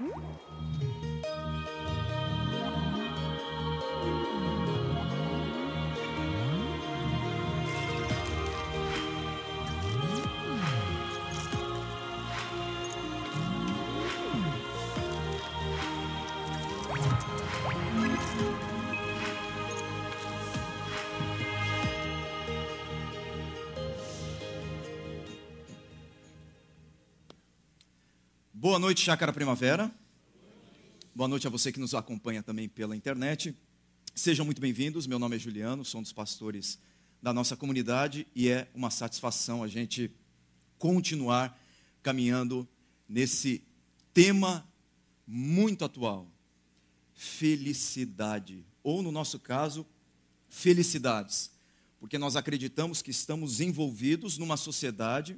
Hum? Boa noite, Chácara Primavera. Boa noite a você que nos acompanha também pela internet. Sejam muito bem-vindos. Meu nome é Juliano, sou um dos pastores da nossa comunidade e é uma satisfação a gente continuar caminhando nesse tema muito atual: felicidade, ou no nosso caso, felicidades, porque nós acreditamos que estamos envolvidos numa sociedade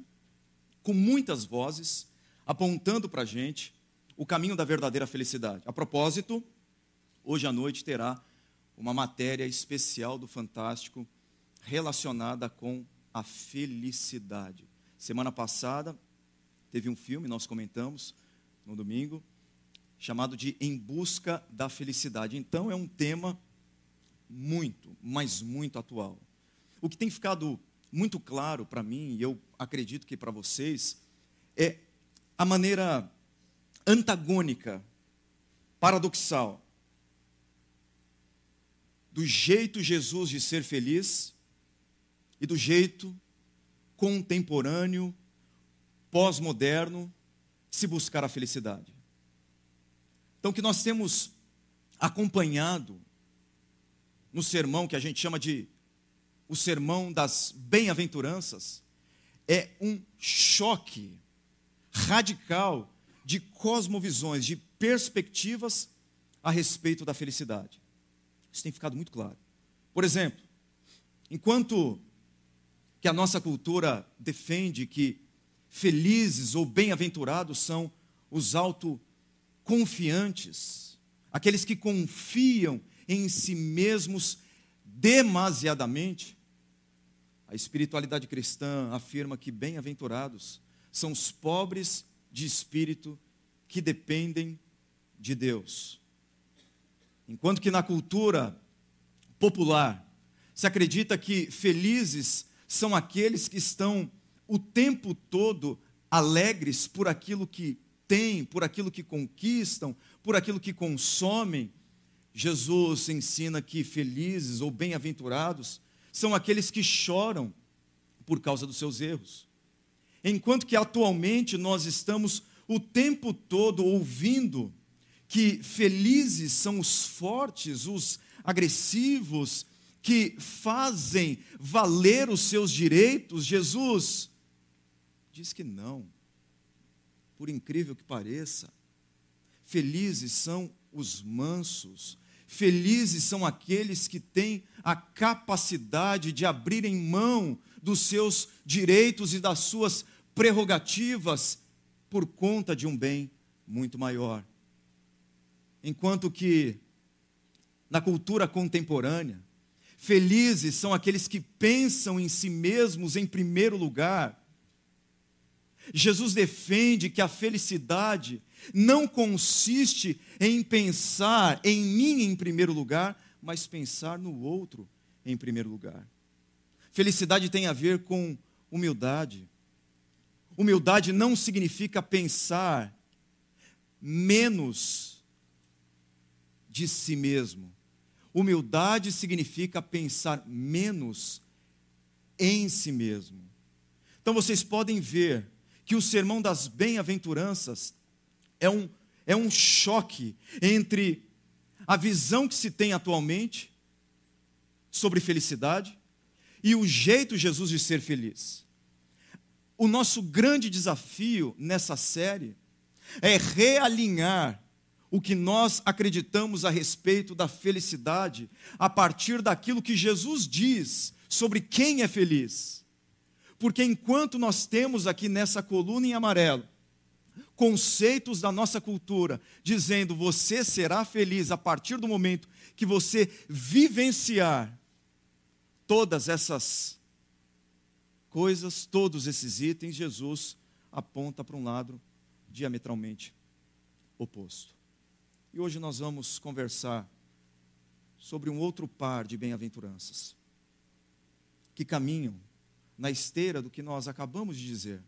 com muitas vozes apontando para a gente o caminho da verdadeira felicidade. A propósito, hoje à noite terá uma matéria especial do Fantástico relacionada com a felicidade. Semana passada teve um filme, nós comentamos no domingo, chamado de Em Busca da Felicidade. Então é um tema muito, mas muito atual. O que tem ficado muito claro para mim, e eu acredito que para vocês, é a maneira antagônica, paradoxal, do jeito Jesus de ser feliz e do jeito contemporâneo, pós-moderno, se buscar a felicidade. Então, o que nós temos acompanhado no sermão que a gente chama de o sermão das bem-aventuranças é um choque radical de cosmovisões, de perspectivas a respeito da felicidade. Isso tem ficado muito claro. Por exemplo, enquanto que a nossa cultura defende que felizes ou bem-aventurados são os autoconfiantes, aqueles que confiam em si mesmos demasiadamente, a espiritualidade cristã afirma que bem-aventurados são os pobres de espírito que dependem de Deus. Enquanto que na cultura popular se acredita que felizes são aqueles que estão o tempo todo alegres por aquilo que têm, por aquilo que conquistam, por aquilo que consomem. Jesus ensina que felizes ou bem-aventurados são aqueles que choram por causa dos seus erros. Enquanto que atualmente nós estamos o tempo todo ouvindo que felizes são os fortes, os agressivos, que fazem valer os seus direitos, Jesus diz que não. Por incrível que pareça, felizes são os mansos, felizes são aqueles que têm a capacidade de abrirem mão dos seus direitos e das suas prerrogativas por conta de um bem muito maior. Enquanto que, na cultura contemporânea, felizes são aqueles que pensam em si mesmos em primeiro lugar. Jesus defende que a felicidade não consiste em pensar em mim em primeiro lugar, mas pensar no outro em primeiro lugar. Felicidade tem a ver com humildade, Humildade não significa pensar menos de si mesmo. Humildade significa pensar menos em si mesmo. Então vocês podem ver que o sermão das bem-aventuranças é um, é um choque entre a visão que se tem atualmente sobre felicidade e o jeito Jesus de ser feliz. O nosso grande desafio nessa série é realinhar o que nós acreditamos a respeito da felicidade a partir daquilo que Jesus diz sobre quem é feliz. Porque enquanto nós temos aqui nessa coluna em amarelo conceitos da nossa cultura dizendo você será feliz a partir do momento que você vivenciar todas essas coisas, todos esses itens, Jesus aponta para um lado diametralmente oposto. E hoje nós vamos conversar sobre um outro par de bem-aventuranças que caminham na esteira do que nós acabamos de dizer: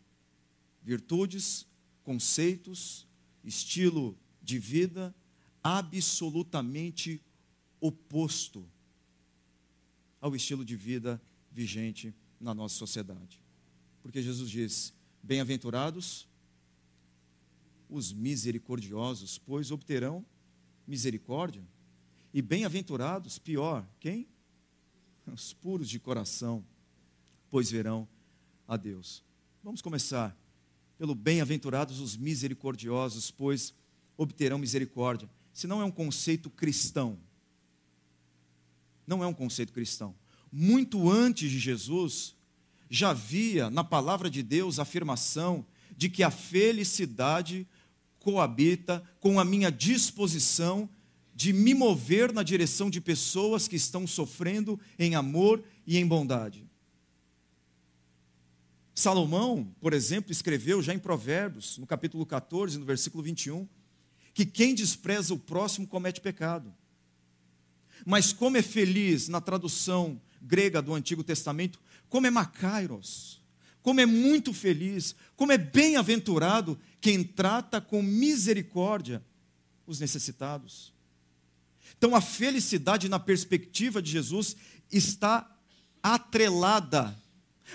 virtudes, conceitos, estilo de vida absolutamente oposto ao estilo de vida vigente na nossa sociedade. Porque Jesus diz: Bem-aventurados os misericordiosos, pois obterão misericórdia. E bem-aventurados, pior, quem? Os puros de coração, pois verão a Deus. Vamos começar pelo bem-aventurados os misericordiosos, pois obterão misericórdia. Se não é um conceito cristão, não é um conceito cristão. Muito antes de Jesus, já havia na palavra de Deus a afirmação de que a felicidade coabita com a minha disposição de me mover na direção de pessoas que estão sofrendo em amor e em bondade. Salomão, por exemplo, escreveu já em Provérbios, no capítulo 14, no versículo 21, que quem despreza o próximo comete pecado. Mas como é feliz na tradução grega do Antigo Testamento, como é Macairos, como é muito feliz, como é bem-aventurado quem trata com misericórdia os necessitados. Então a felicidade na perspectiva de Jesus está atrelada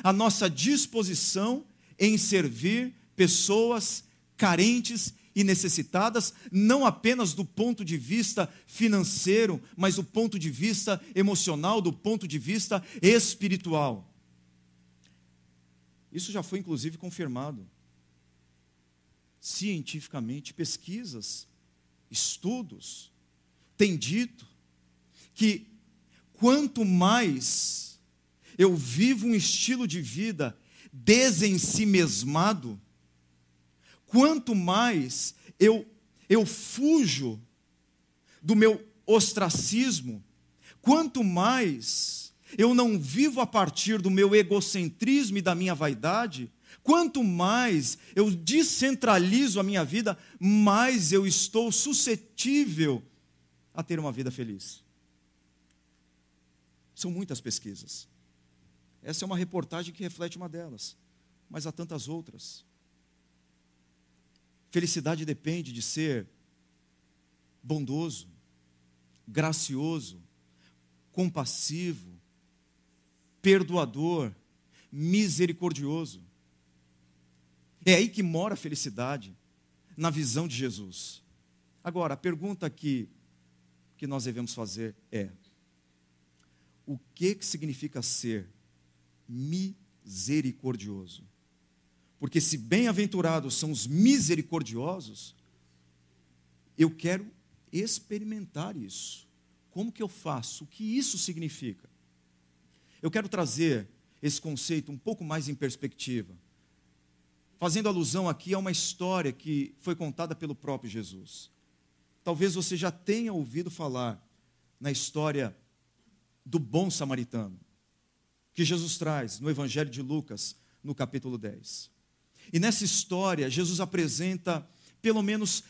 à nossa disposição em servir pessoas carentes e necessitadas, não apenas do ponto de vista financeiro, mas do ponto de vista emocional, do ponto de vista espiritual. Isso já foi inclusive confirmado cientificamente, pesquisas, estudos, têm dito que quanto mais eu vivo um estilo de vida desensimesmado, quanto mais eu, eu fujo do meu ostracismo, quanto mais eu não vivo a partir do meu egocentrismo e da minha vaidade, quanto mais eu descentralizo a minha vida, mais eu estou suscetível a ter uma vida feliz. São muitas pesquisas. Essa é uma reportagem que reflete uma delas, mas há tantas outras. Felicidade depende de ser bondoso, gracioso, compassivo, perdoador, misericordioso. É aí que mora a felicidade, na visão de Jesus. Agora, a pergunta que, que nós devemos fazer é: o que, que significa ser misericordioso? Porque se bem-aventurados são os misericordiosos, eu quero experimentar isso. Como que eu faço? O que isso significa? Eu quero trazer esse conceito um pouco mais em perspectiva, fazendo alusão aqui a uma história que foi contada pelo próprio Jesus. Talvez você já tenha ouvido falar na história do bom samaritano, que Jesus traz no Evangelho de Lucas, no capítulo 10. E nessa história, Jesus apresenta pelo menos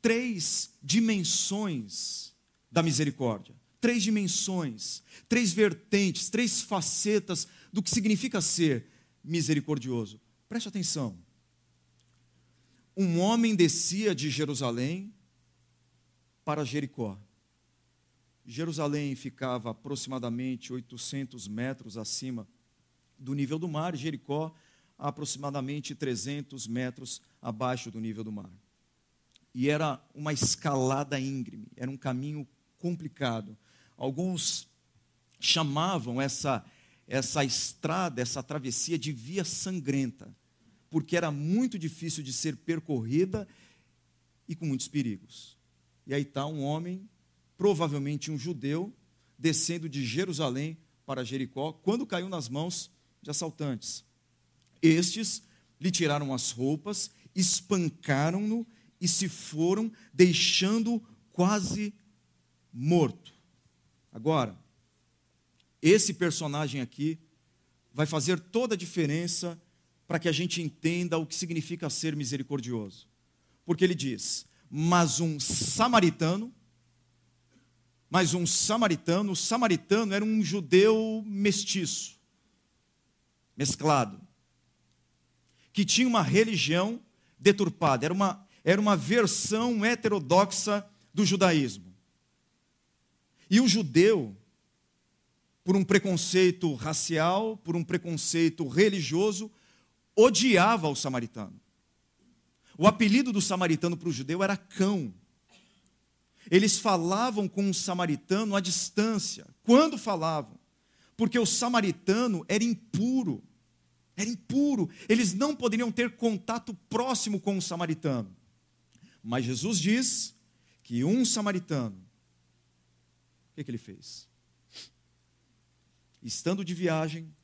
três dimensões da misericórdia. Três dimensões, três vertentes, três facetas do que significa ser misericordioso. Preste atenção. Um homem descia de Jerusalém para Jericó. Jerusalém ficava aproximadamente 800 metros acima do nível do mar, Jericó aproximadamente 300 metros abaixo do nível do mar. E era uma escalada íngreme, era um caminho complicado. Alguns chamavam essa, essa estrada, essa travessia de via sangrenta, porque era muito difícil de ser percorrida e com muitos perigos. E aí está um homem, provavelmente um judeu, descendo de Jerusalém para Jericó, quando caiu nas mãos de assaltantes. Estes lhe tiraram as roupas, espancaram-no e se foram, deixando-o quase morto. Agora, esse personagem aqui vai fazer toda a diferença para que a gente entenda o que significa ser misericordioso. Porque ele diz: mas um samaritano, mas um samaritano, o samaritano era um judeu mestiço, mesclado, que tinha uma religião deturpada, era uma, era uma versão heterodoxa do judaísmo. E o judeu, por um preconceito racial, por um preconceito religioso, odiava o samaritano. O apelido do samaritano para o judeu era cão. Eles falavam com o samaritano à distância. Quando falavam? Porque o samaritano era impuro. Era impuro. Eles não poderiam ter contato próximo com o samaritano. Mas Jesus diz que um samaritano, o que, que ele fez? Estando de viagem,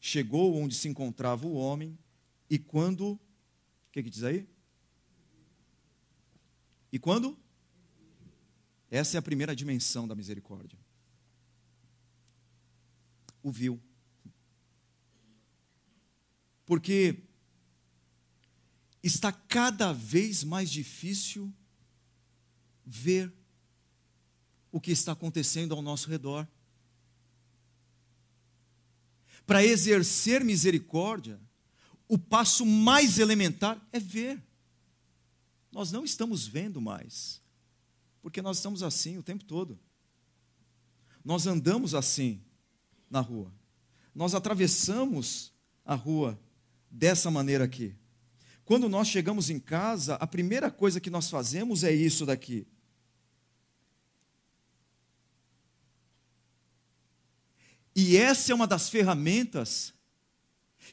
chegou onde se encontrava o homem, e quando. O que, que diz aí? E quando? Essa é a primeira dimensão da misericórdia. O viu. Porque está cada vez mais difícil ver o que está acontecendo ao nosso redor. Para exercer misericórdia, o passo mais elementar é ver. Nós não estamos vendo mais, porque nós estamos assim o tempo todo. Nós andamos assim na rua. Nós atravessamos a rua dessa maneira aqui. Quando nós chegamos em casa, a primeira coisa que nós fazemos é isso daqui. E essa é uma das ferramentas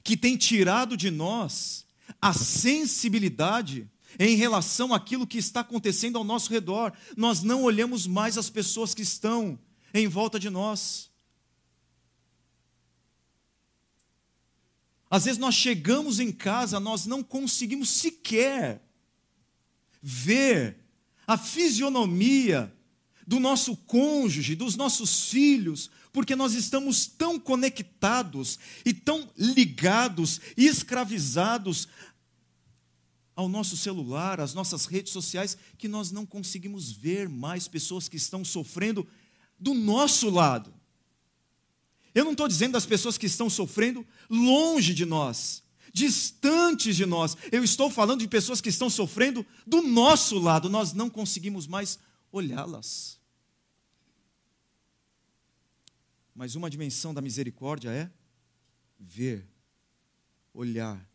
que tem tirado de nós a sensibilidade em relação àquilo que está acontecendo ao nosso redor. Nós não olhamos mais as pessoas que estão em volta de nós. Às vezes nós chegamos em casa, nós não conseguimos sequer ver a fisionomia do nosso cônjuge, dos nossos filhos, porque nós estamos tão conectados e tão ligados e escravizados ao nosso celular, às nossas redes sociais, que nós não conseguimos ver mais pessoas que estão sofrendo do nosso lado. Eu não estou dizendo das pessoas que estão sofrendo longe de nós, distantes de nós. Eu estou falando de pessoas que estão sofrendo do nosso lado. Nós não conseguimos mais olhá-las. Mas uma dimensão da misericórdia é ver, olhar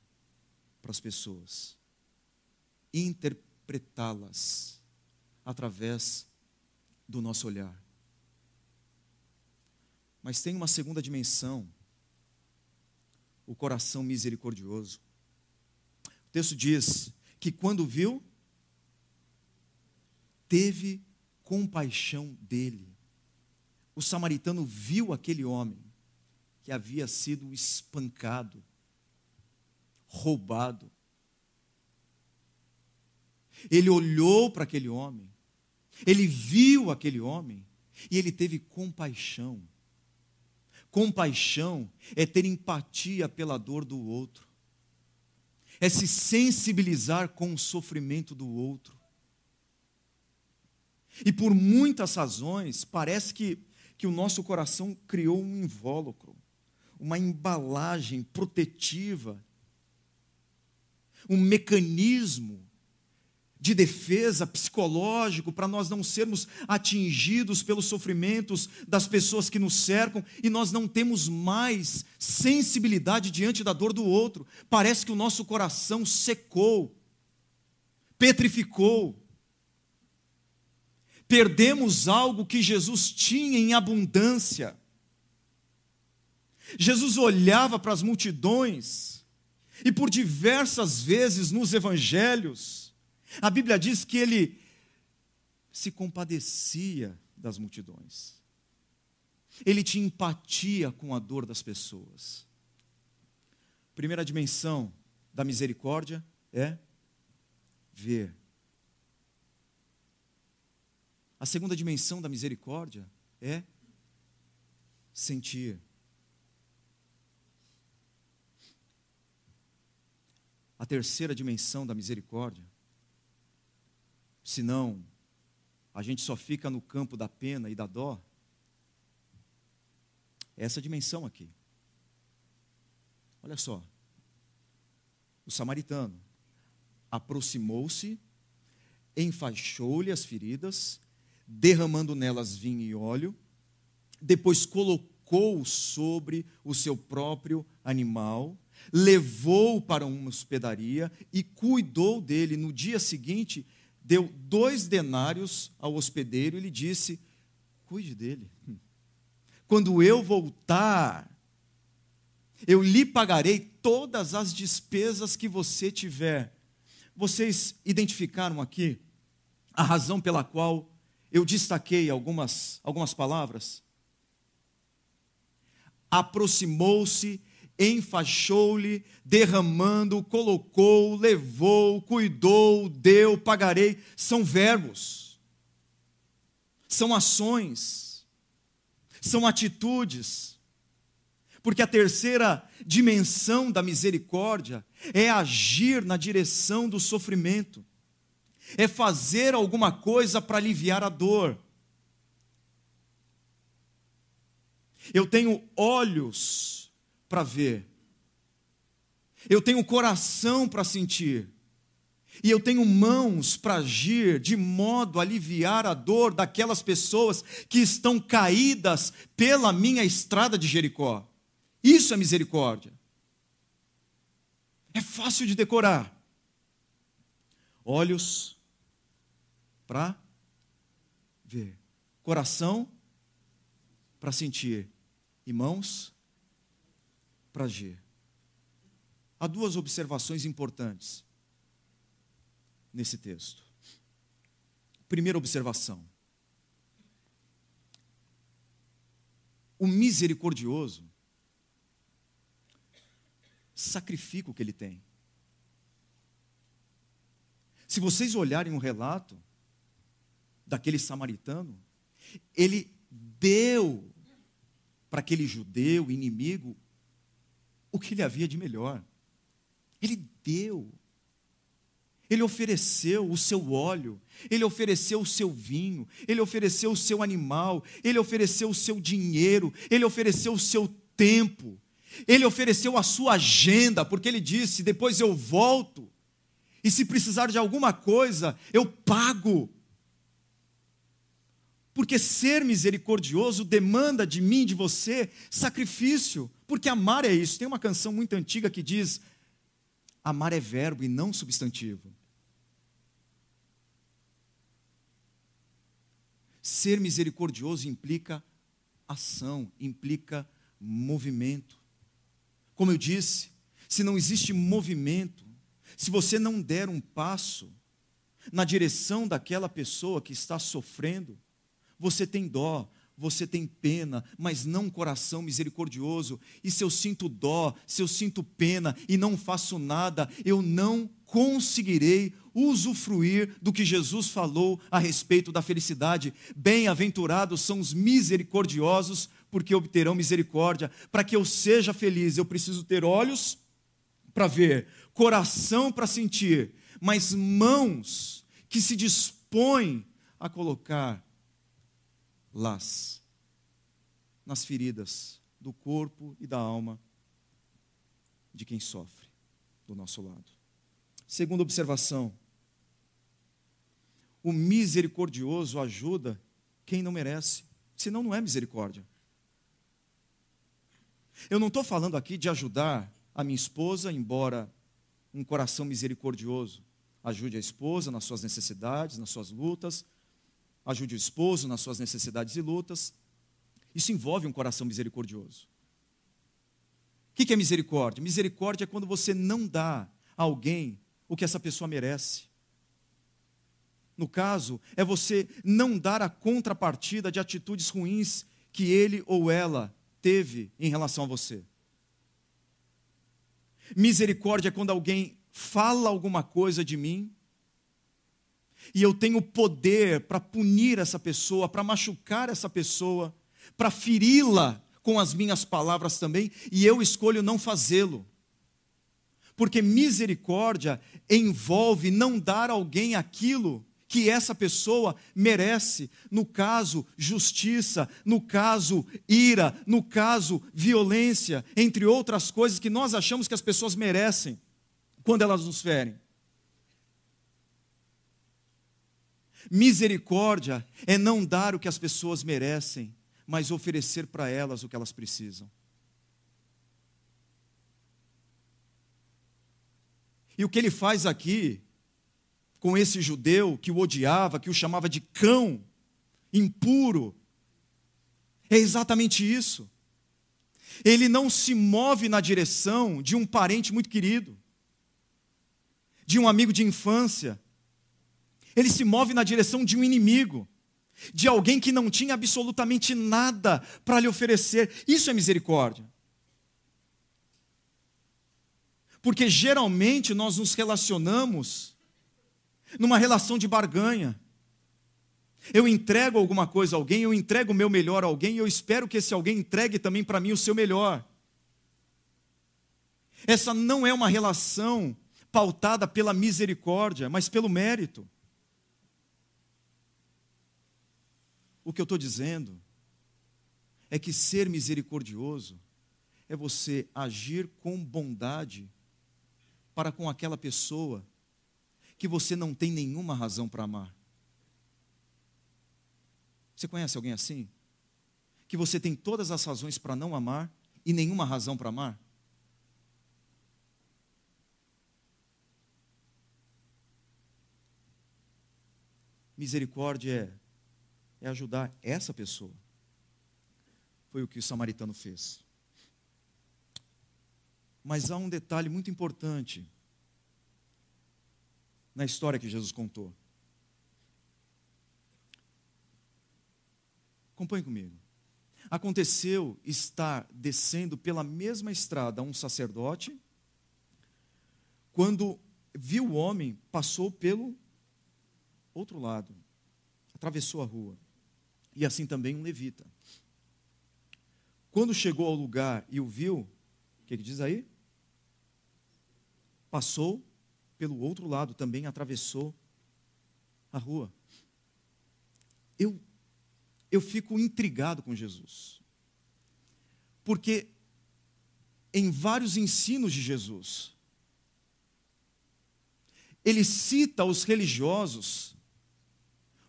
para as pessoas, interpretá-las através do nosso olhar. Mas tem uma segunda dimensão, o coração misericordioso. O texto diz que quando viu, teve compaixão dele. O samaritano viu aquele homem que havia sido espancado, roubado. Ele olhou para aquele homem, ele viu aquele homem e ele teve compaixão. Compaixão é ter empatia pela dor do outro, é se sensibilizar com o sofrimento do outro. E por muitas razões, parece que, que o nosso coração criou um invólucro, uma embalagem protetiva, um mecanismo de defesa psicológico para nós não sermos atingidos pelos sofrimentos das pessoas que nos cercam e nós não temos mais sensibilidade diante da dor do outro. Parece que o nosso coração secou, petrificou. Perdemos algo que Jesus tinha em abundância. Jesus olhava para as multidões e por diversas vezes nos evangelhos a Bíblia diz que ele se compadecia das multidões. Ele tinha empatia com a dor das pessoas. Primeira dimensão da misericórdia é ver. A segunda dimensão da misericórdia é sentir. A terceira dimensão da misericórdia senão a gente só fica no campo da pena e da dó. Essa dimensão aqui. Olha só. O samaritano aproximou-se, enfaixou-lhe as feridas, derramando nelas vinho e óleo, depois colocou sobre o seu próprio animal, levou-o para uma hospedaria e cuidou dele. No dia seguinte, deu dois denários ao hospedeiro e lhe disse: Cuide dele. Quando eu voltar, eu lhe pagarei todas as despesas que você tiver. Vocês identificaram aqui a razão pela qual eu destaquei algumas, algumas palavras? Aproximou-se enfaixou-lhe, derramando, colocou, levou, cuidou, deu, pagarei. São verbos, são ações, são atitudes. Porque a terceira dimensão da misericórdia é agir na direção do sofrimento, é fazer alguma coisa para aliviar a dor. Eu tenho olhos para ver. Eu tenho coração para sentir. E eu tenho mãos para agir de modo a aliviar a dor daquelas pessoas que estão caídas pela minha estrada de Jericó. Isso é misericórdia. É fácil de decorar. Olhos para ver, coração para sentir e mãos para agir. Há duas observações importantes nesse texto. Primeira observação: o misericordioso sacrifica o que ele tem. Se vocês olharem o relato daquele samaritano, ele deu para aquele judeu inimigo o que ele havia de melhor. Ele deu. Ele ofereceu o seu óleo, ele ofereceu o seu vinho, ele ofereceu o seu animal, ele ofereceu o seu dinheiro, ele ofereceu o seu tempo, ele ofereceu a sua agenda, porque ele disse: depois eu volto, e se precisar de alguma coisa, eu pago. Porque ser misericordioso demanda de mim, de você, sacrifício. Porque amar é isso. Tem uma canção muito antiga que diz: amar é verbo e não substantivo. Ser misericordioso implica ação, implica movimento. Como eu disse, se não existe movimento, se você não der um passo na direção daquela pessoa que está sofrendo, você tem dó, você tem pena, mas não coração misericordioso. E se eu sinto dó, se eu sinto pena e não faço nada, eu não conseguirei usufruir do que Jesus falou a respeito da felicidade. Bem-aventurados são os misericordiosos, porque obterão misericórdia. Para que eu seja feliz, eu preciso ter olhos para ver, coração para sentir, mas mãos que se dispõem a colocar las nas feridas do corpo e da alma de quem sofre do nosso lado. Segunda observação: o misericordioso ajuda quem não merece, senão não é misericórdia. Eu não estou falando aqui de ajudar a minha esposa, embora um coração misericordioso ajude a esposa nas suas necessidades, nas suas lutas, ajude o esposo nas suas necessidades e lutas. Isso envolve um coração misericordioso. O que é misericórdia? Misericórdia é quando você não dá a alguém o que essa pessoa merece. No caso, é você não dar a contrapartida de atitudes ruins que ele ou ela teve em relação a você. Misericórdia é quando alguém fala alguma coisa de mim e eu tenho poder para punir essa pessoa, para machucar essa pessoa, para feri-la com as minhas palavras também, e eu escolho não fazê-lo. Porque misericórdia envolve não dar a alguém aquilo que essa pessoa merece. No caso, justiça, no caso, ira, no caso, violência, entre outras coisas que nós achamos que as pessoas merecem quando elas nos ferem. Misericórdia é não dar o que as pessoas merecem, mas oferecer para elas o que elas precisam. E o que ele faz aqui, com esse judeu que o odiava, que o chamava de cão, impuro, é exatamente isso. Ele não se move na direção de um parente muito querido, de um amigo de infância, ele se move na direção de um inimigo, de alguém que não tinha absolutamente nada para lhe oferecer. Isso é misericórdia. Porque geralmente nós nos relacionamos numa relação de barganha. Eu entrego alguma coisa a alguém, eu entrego o meu melhor a alguém e eu espero que esse alguém entregue também para mim o seu melhor. Essa não é uma relação pautada pela misericórdia, mas pelo mérito. O que eu estou dizendo é que ser misericordioso é você agir com bondade para com aquela pessoa que você não tem nenhuma razão para amar. Você conhece alguém assim? Que você tem todas as razões para não amar e nenhuma razão para amar? Misericórdia é é ajudar essa pessoa. Foi o que o samaritano fez. Mas há um detalhe muito importante na história que Jesus contou. Acompanhe comigo. Aconteceu estar descendo pela mesma estrada um sacerdote, quando viu o homem, passou pelo outro lado, atravessou a rua e assim também um levita. Quando chegou ao lugar e o viu, o que, que diz aí? Passou pelo outro lado, também atravessou a rua. Eu, eu fico intrigado com Jesus, porque em vários ensinos de Jesus, ele cita os religiosos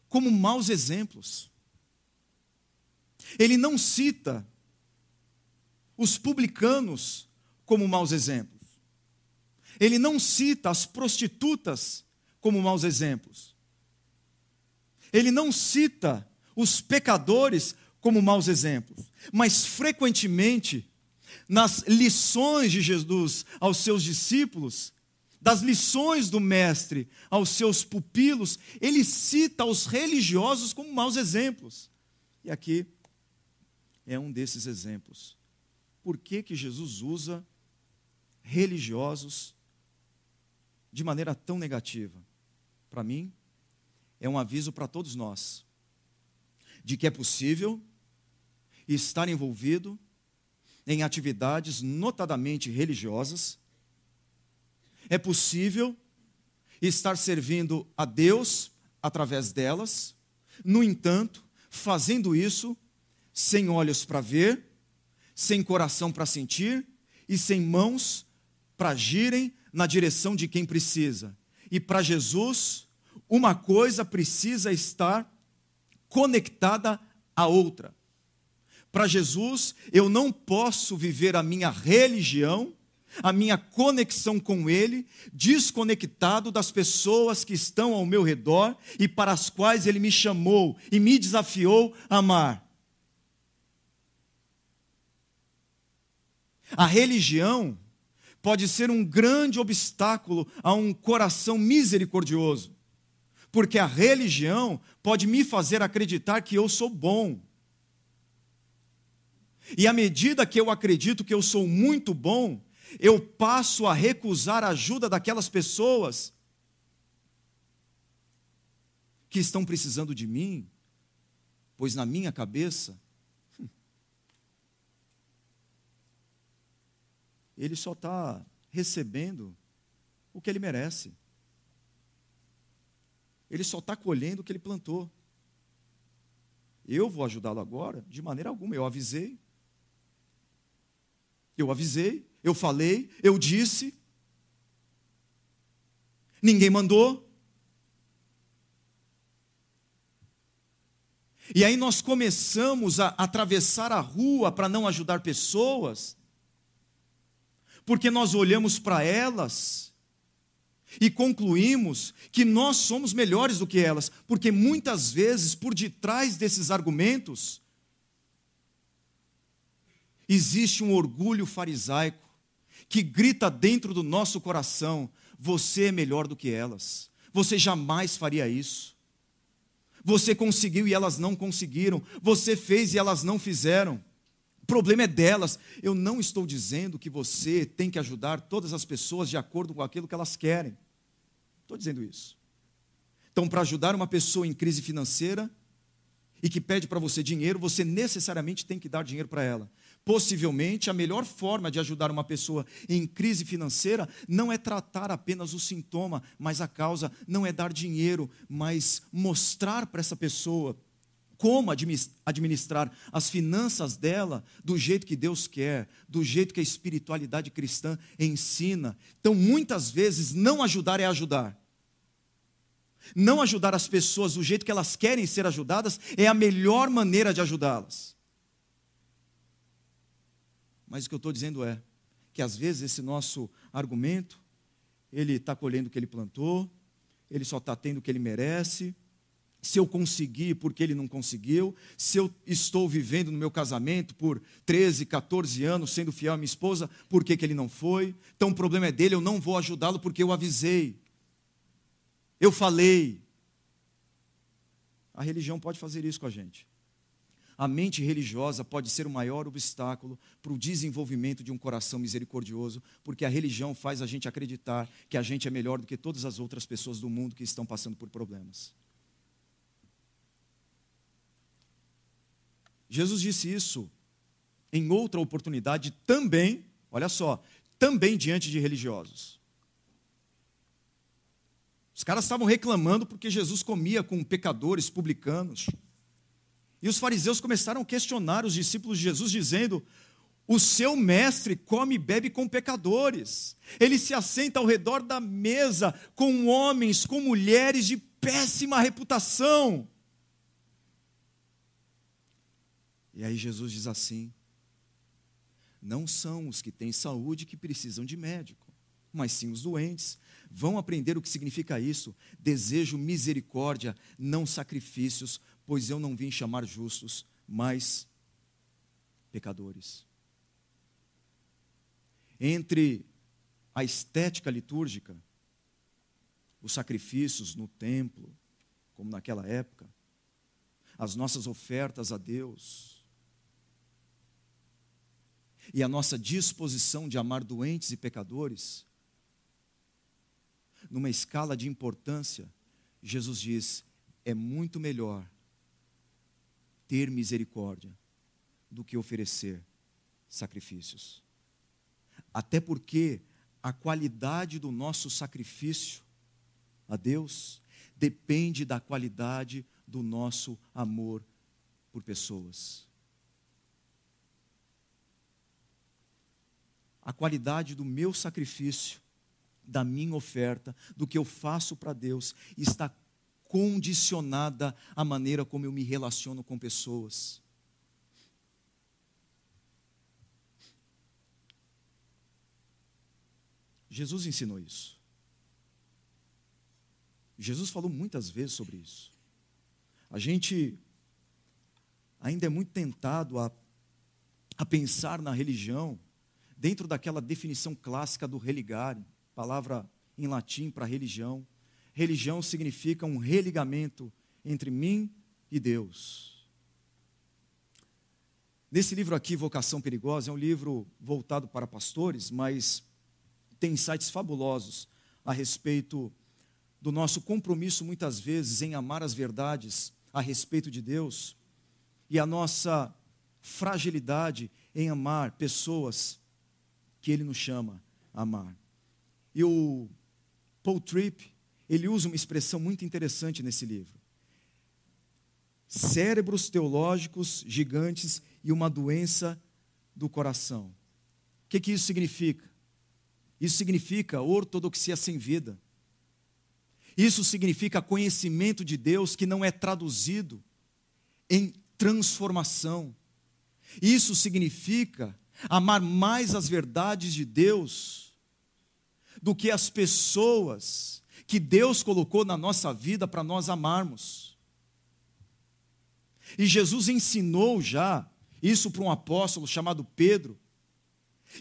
como maus exemplos. Ele não cita os publicanos como maus exemplos. Ele não cita as prostitutas como maus exemplos. Ele não cita os pecadores como maus exemplos, mas frequentemente nas lições de Jesus aos seus discípulos, das lições do mestre aos seus pupilos, ele cita os religiosos como maus exemplos. E aqui é um desses exemplos. Por que, que Jesus usa religiosos de maneira tão negativa? Para mim, é um aviso para todos nós de que é possível estar envolvido em atividades notadamente religiosas, é possível estar servindo a Deus através delas, no entanto, fazendo isso sem olhos para ver, sem coração para sentir e sem mãos para agirem na direção de quem precisa. E para Jesus, uma coisa precisa estar conectada à outra. Para Jesus, eu não posso viver a minha religião, a minha conexão com Ele, desconectado das pessoas que estão ao meu redor e para as quais Ele me chamou e me desafiou a amar. A religião pode ser um grande obstáculo a um coração misericordioso, porque a religião pode me fazer acreditar que eu sou bom. E à medida que eu acredito que eu sou muito bom, eu passo a recusar a ajuda daquelas pessoas que estão precisando de mim, pois na minha cabeça ele só está recebendo o que ele merece. ele só está colhendo o que ele plantou. Eu vou ajudá-lo agora? De maneira alguma, eu avisei. Eu avisei, eu falei, eu disse. Ninguém mandou. E aí nós começamos a atravessar a rua para não ajudar pessoas, porque nós olhamos para elas e concluímos que nós somos melhores do que elas, porque muitas vezes por detrás desses argumentos existe um orgulho farisaico que grita dentro do nosso coração: você é melhor do que elas, você jamais faria isso. Você conseguiu e elas não conseguiram, você fez e elas não fizeram. O problema é delas. Eu não estou dizendo que você tem que ajudar todas as pessoas de acordo com aquilo que elas querem. Estou dizendo isso. Então, para ajudar uma pessoa em crise financeira e que pede para você dinheiro, você necessariamente tem que dar dinheiro para ela. Possivelmente, a melhor forma de ajudar uma pessoa em crise financeira não é tratar apenas o sintoma, mas a causa, não é dar dinheiro, mas mostrar para essa pessoa como administrar as finanças dela do jeito que Deus quer, do jeito que a espiritualidade cristã ensina. Então, muitas vezes, não ajudar é ajudar. Não ajudar as pessoas do jeito que elas querem ser ajudadas é a melhor maneira de ajudá-las. Mas o que eu estou dizendo é que às vezes esse nosso argumento, ele está colhendo o que ele plantou, ele só está tendo o que ele merece. Se eu conseguir, porque ele não conseguiu. Se eu estou vivendo no meu casamento por 13, 14 anos, sendo fiel à minha esposa, por que, que ele não foi? Então o problema é dele, eu não vou ajudá-lo porque eu avisei. Eu falei. A religião pode fazer isso com a gente. A mente religiosa pode ser o maior obstáculo para o desenvolvimento de um coração misericordioso, porque a religião faz a gente acreditar que a gente é melhor do que todas as outras pessoas do mundo que estão passando por problemas. Jesus disse isso em outra oportunidade também, olha só, também diante de religiosos. Os caras estavam reclamando porque Jesus comia com pecadores, publicanos. E os fariseus começaram a questionar os discípulos de Jesus, dizendo: O seu mestre come e bebe com pecadores, ele se assenta ao redor da mesa com homens, com mulheres de péssima reputação. E aí Jesus diz assim: Não são os que têm saúde que precisam de médico, mas sim os doentes. Vão aprender o que significa isso. Desejo misericórdia, não sacrifícios, pois eu não vim chamar justos, mas pecadores. Entre a estética litúrgica, os sacrifícios no templo, como naquela época, as nossas ofertas a Deus, e a nossa disposição de amar doentes e pecadores, numa escala de importância, Jesus diz: é muito melhor ter misericórdia do que oferecer sacrifícios. Até porque a qualidade do nosso sacrifício a Deus depende da qualidade do nosso amor por pessoas. A qualidade do meu sacrifício, da minha oferta, do que eu faço para Deus, está condicionada à maneira como eu me relaciono com pessoas. Jesus ensinou isso. Jesus falou muitas vezes sobre isso. A gente ainda é muito tentado a, a pensar na religião dentro daquela definição clássica do religare, palavra em latim para religião, religião significa um religamento entre mim e Deus. Nesse livro aqui, Vocação Perigosa, é um livro voltado para pastores, mas tem insights fabulosos a respeito do nosso compromisso, muitas vezes, em amar as verdades a respeito de Deus e a nossa fragilidade em amar pessoas que Ele nos chama a amar. E o Paul Tripp, ele usa uma expressão muito interessante nesse livro. Cérebros teológicos gigantes e uma doença do coração. O que, que isso significa? Isso significa ortodoxia sem vida. Isso significa conhecimento de Deus que não é traduzido em transformação. Isso significa amar mais as verdades de Deus do que as pessoas que Deus colocou na nossa vida para nós amarmos. E Jesus ensinou já isso para um apóstolo chamado Pedro,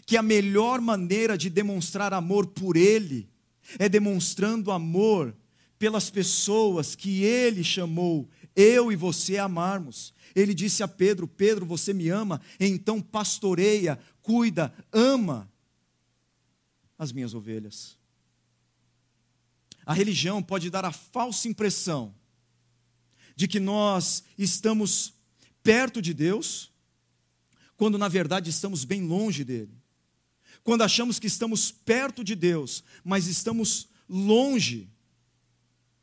que a melhor maneira de demonstrar amor por ele é demonstrando amor pelas pessoas que ele chamou eu e você amarmos. Ele disse a Pedro: Pedro, você me ama? Então pastoreia, cuida, ama as minhas ovelhas. A religião pode dar a falsa impressão de que nós estamos perto de Deus, quando na verdade estamos bem longe dele. Quando achamos que estamos perto de Deus, mas estamos longe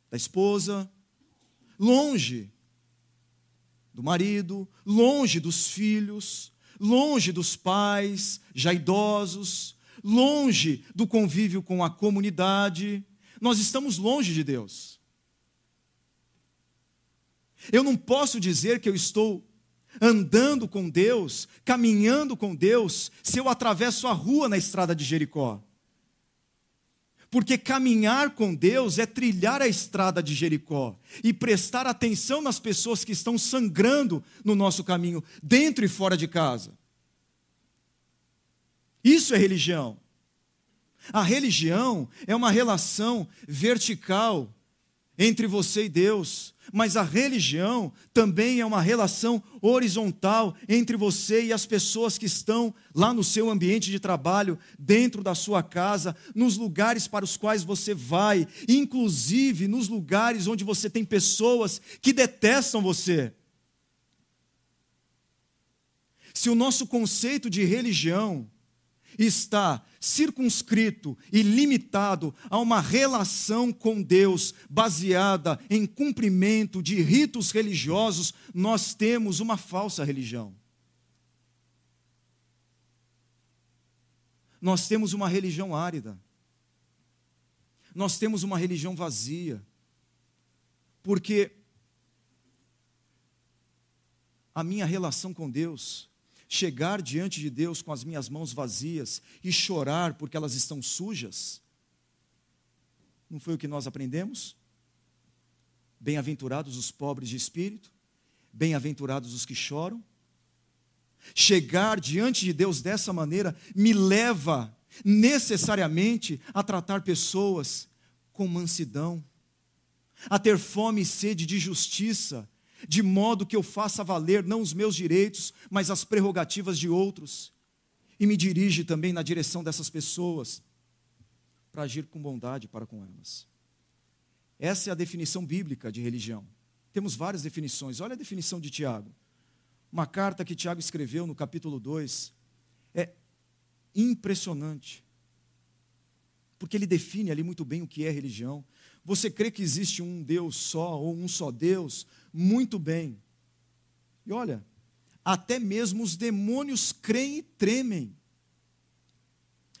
da esposa, longe do marido, longe dos filhos, longe dos pais já idosos, longe do convívio com a comunidade. Nós estamos longe de Deus. Eu não posso dizer que eu estou andando com Deus, caminhando com Deus, se eu atravesso a rua na estrada de Jericó. Porque caminhar com Deus é trilhar a estrada de Jericó e prestar atenção nas pessoas que estão sangrando no nosso caminho, dentro e fora de casa. Isso é religião. A religião é uma relação vertical entre você e Deus, mas a religião também é uma relação horizontal entre você e as pessoas que estão lá no seu ambiente de trabalho, dentro da sua casa, nos lugares para os quais você vai, inclusive nos lugares onde você tem pessoas que detestam você. Se o nosso conceito de religião está circunscrito e limitado a uma relação com Deus baseada em cumprimento de ritos religiosos, nós temos uma falsa religião. Nós temos uma religião árida. Nós temos uma religião vazia. Porque a minha relação com Deus chegar diante de Deus com as minhas mãos vazias e chorar porque elas estão sujas? Não foi o que nós aprendemos? Bem-aventurados os pobres de espírito, bem-aventurados os que choram. Chegar diante de Deus dessa maneira me leva necessariamente a tratar pessoas com mansidão, a ter fome e sede de justiça, de modo que eu faça valer não os meus direitos, mas as prerrogativas de outros, e me dirige também na direção dessas pessoas, para agir com bondade para com elas. Essa é a definição bíblica de religião. Temos várias definições. Olha a definição de Tiago. Uma carta que Tiago escreveu no capítulo 2 é impressionante. Porque ele define ali muito bem o que é religião. Você crê que existe um Deus só ou um só Deus? Muito bem. E olha, até mesmo os demônios creem e tremem.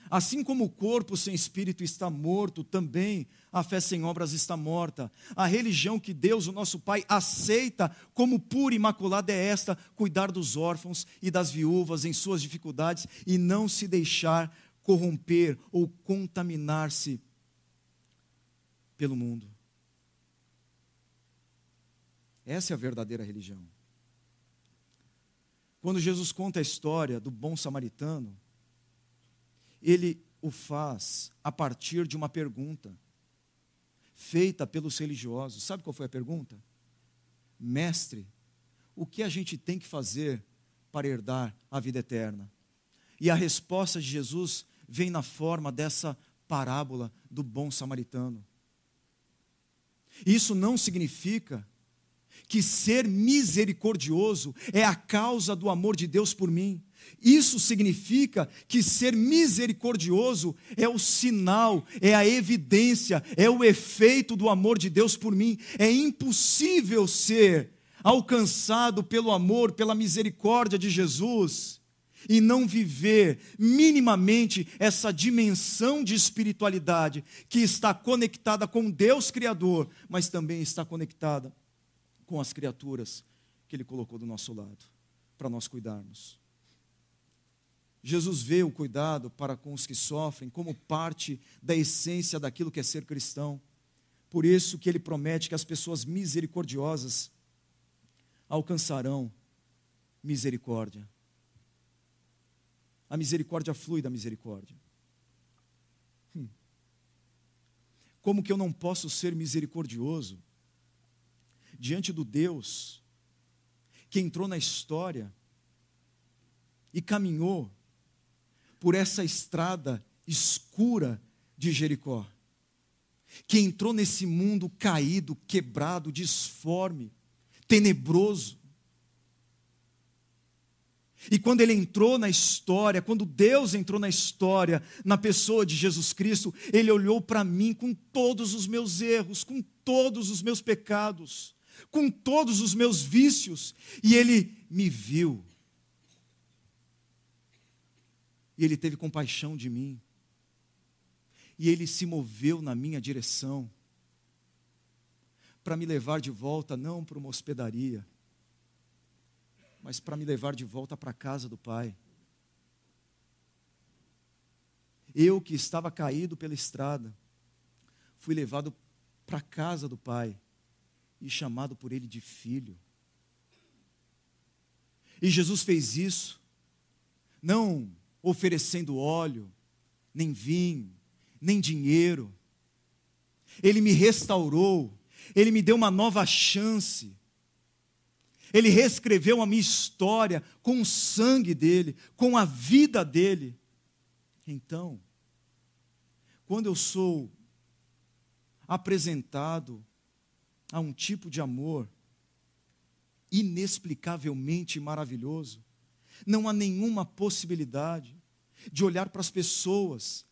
Assim como o corpo sem espírito está morto, também a fé sem obras está morta. A religião que Deus, o nosso Pai, aceita como pura e imaculada é esta: cuidar dos órfãos e das viúvas em suas dificuldades e não se deixar corromper ou contaminar-se pelo mundo. Essa é a verdadeira religião. Quando Jesus conta a história do bom samaritano, ele o faz a partir de uma pergunta feita pelos religiosos. Sabe qual foi a pergunta? Mestre, o que a gente tem que fazer para herdar a vida eterna? E a resposta de Jesus vem na forma dessa parábola do bom samaritano. Isso não significa que ser misericordioso é a causa do amor de Deus por mim. Isso significa que ser misericordioso é o sinal, é a evidência, é o efeito do amor de Deus por mim. É impossível ser alcançado pelo amor, pela misericórdia de Jesus e não viver minimamente essa dimensão de espiritualidade que está conectada com Deus Criador, mas também está conectada com as criaturas que Ele colocou do nosso lado, para nós cuidarmos. Jesus vê o cuidado para com os que sofrem como parte da essência daquilo que é ser cristão. Por isso que ele promete que as pessoas misericordiosas alcançarão misericórdia. A misericórdia flui da misericórdia. Hum. Como que eu não posso ser misericordioso diante do Deus que entrou na história e caminhou por essa estrada escura de Jericó, que entrou nesse mundo caído, quebrado, disforme, tenebroso. E quando ele entrou na história, quando Deus entrou na história, na pessoa de Jesus Cristo, ele olhou para mim com todos os meus erros, com todos os meus pecados, com todos os meus vícios, e ele me viu E ele teve compaixão de mim. E ele se moveu na minha direção para me levar de volta não para uma hospedaria, mas para me levar de volta para a casa do Pai. Eu que estava caído pela estrada, fui levado para a casa do Pai e chamado por Ele de filho. E Jesus fez isso, não oferecendo óleo, nem vinho, nem dinheiro. Ele me restaurou, ele me deu uma nova chance. Ele reescreveu a minha história com o sangue dele, com a vida dele. Então, quando eu sou apresentado a um tipo de amor inexplicavelmente maravilhoso, não há nenhuma possibilidade de olhar para as pessoas,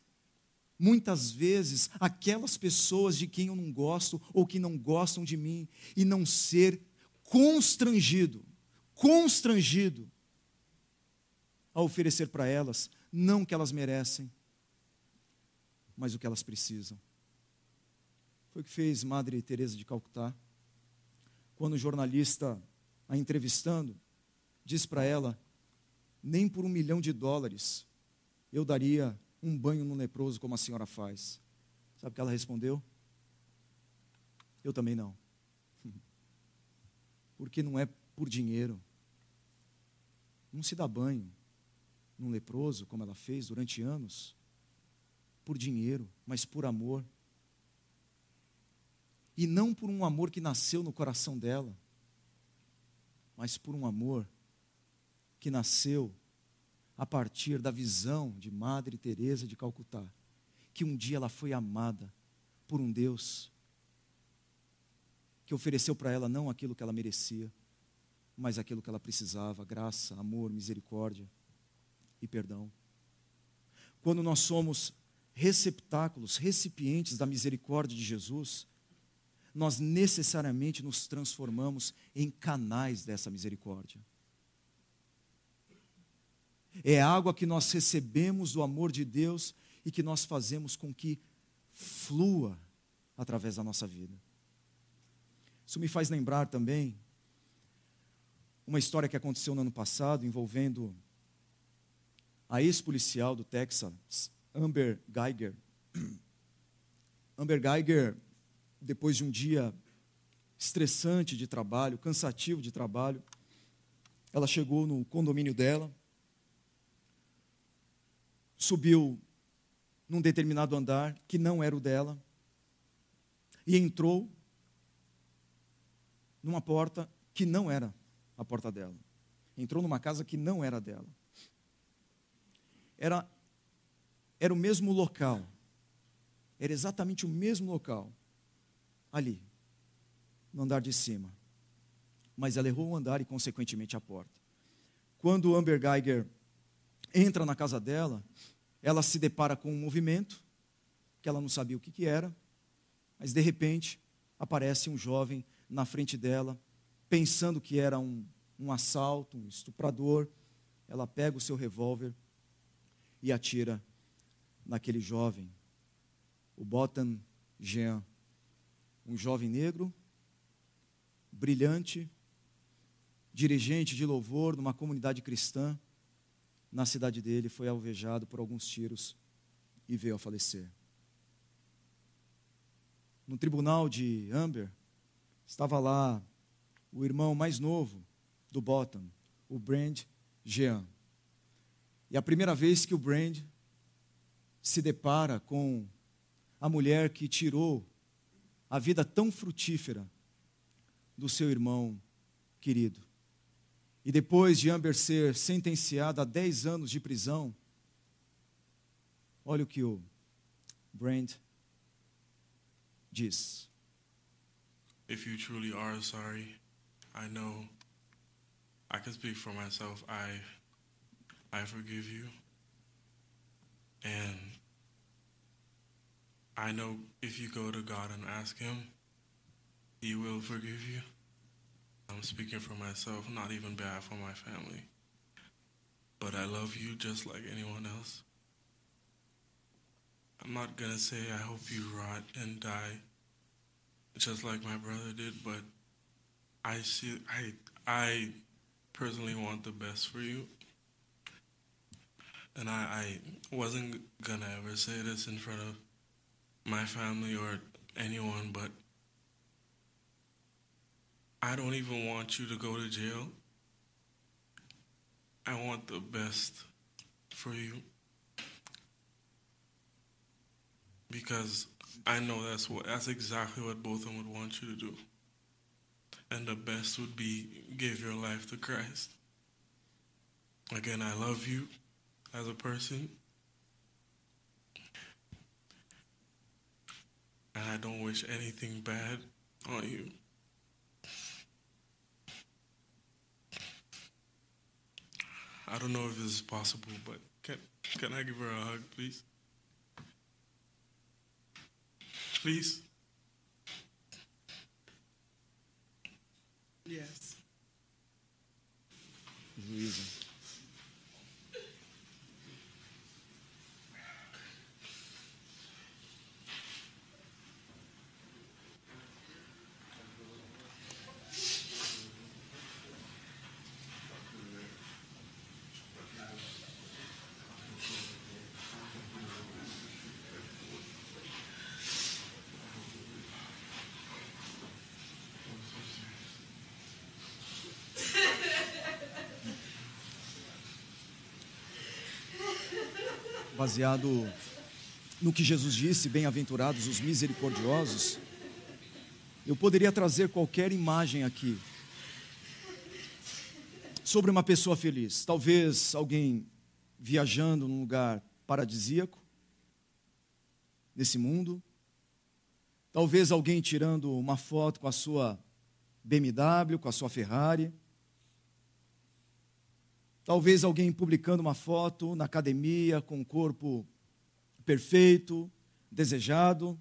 muitas vezes aquelas pessoas de quem eu não gosto ou que não gostam de mim, e não ser constrangido, constrangido a oferecer para elas não o que elas merecem, mas o que elas precisam. Foi o que fez Madre Teresa de Calcutá, quando o jornalista a entrevistando, disse para ela nem por um milhão de dólares eu daria um banho no leproso como a senhora faz. Sabe o que ela respondeu? Eu também não. Porque não é por dinheiro. Não se dá banho num leproso, como ela fez durante anos, por dinheiro, mas por amor. E não por um amor que nasceu no coração dela, mas por um amor que nasceu a partir da visão de Madre Teresa de Calcutá, que um dia ela foi amada por um Deus que ofereceu para ela não aquilo que ela merecia, mas aquilo que ela precisava, graça, amor, misericórdia e perdão. Quando nós somos receptáculos, recipientes da misericórdia de Jesus, nós necessariamente nos transformamos em canais dessa misericórdia. É água que nós recebemos do amor de Deus e que nós fazemos com que flua através da nossa vida. Isso me faz lembrar também uma história que aconteceu no ano passado envolvendo a ex-policial do Texas, Amber Geiger. Amber Geiger, depois de um dia estressante de trabalho, cansativo de trabalho, ela chegou no condomínio dela subiu num determinado andar que não era o dela e entrou numa porta que não era a porta dela. Entrou numa casa que não era dela. Era era o mesmo local. Era exatamente o mesmo local. Ali, no andar de cima. Mas ela errou o andar e, consequentemente, a porta. Quando Amber Geiger entra na casa dela, ela se depara com um movimento que ela não sabia o que, que era, mas de repente aparece um jovem na frente dela, pensando que era um, um assalto, um estuprador. Ela pega o seu revólver e atira naquele jovem, o Botan Jean, um jovem negro, brilhante, dirigente de louvor numa comunidade cristã na cidade dele, foi alvejado por alguns tiros e veio a falecer. No tribunal de Amber, estava lá o irmão mais novo do Bottom, o Brand Jean. E a primeira vez que o Brand se depara com a mulher que tirou a vida tão frutífera do seu irmão querido. E depois de Amber ser sentenciada a 10 anos de prisão, olha o que o Brand diz. If you truly are sorry, I know I can speak for myself. I I forgive you. And I know if you go to God and ask him, he will forgive you. I'm speaking for myself, not even bad for my family. But I love you just like anyone else. I'm not gonna say I hope you rot and die just like my brother did, but I see I I personally want the best for you. And I, I wasn't gonna ever say this in front of my family or anyone, but I don't even want you to go to jail. I want the best for you. Because I know that's what that's exactly what both of them would want you to do. And the best would be give your life to Christ. Again, I love you as a person. And I don't wish anything bad on you. I don't know if this is possible, but can can I give her a hug, please? Please. Yes. Juízo. Baseado no que Jesus disse, bem-aventurados os misericordiosos, eu poderia trazer qualquer imagem aqui sobre uma pessoa feliz. Talvez alguém viajando num lugar paradisíaco nesse mundo. Talvez alguém tirando uma foto com a sua BMW, com a sua Ferrari. Talvez alguém publicando uma foto na academia com um corpo perfeito, desejado.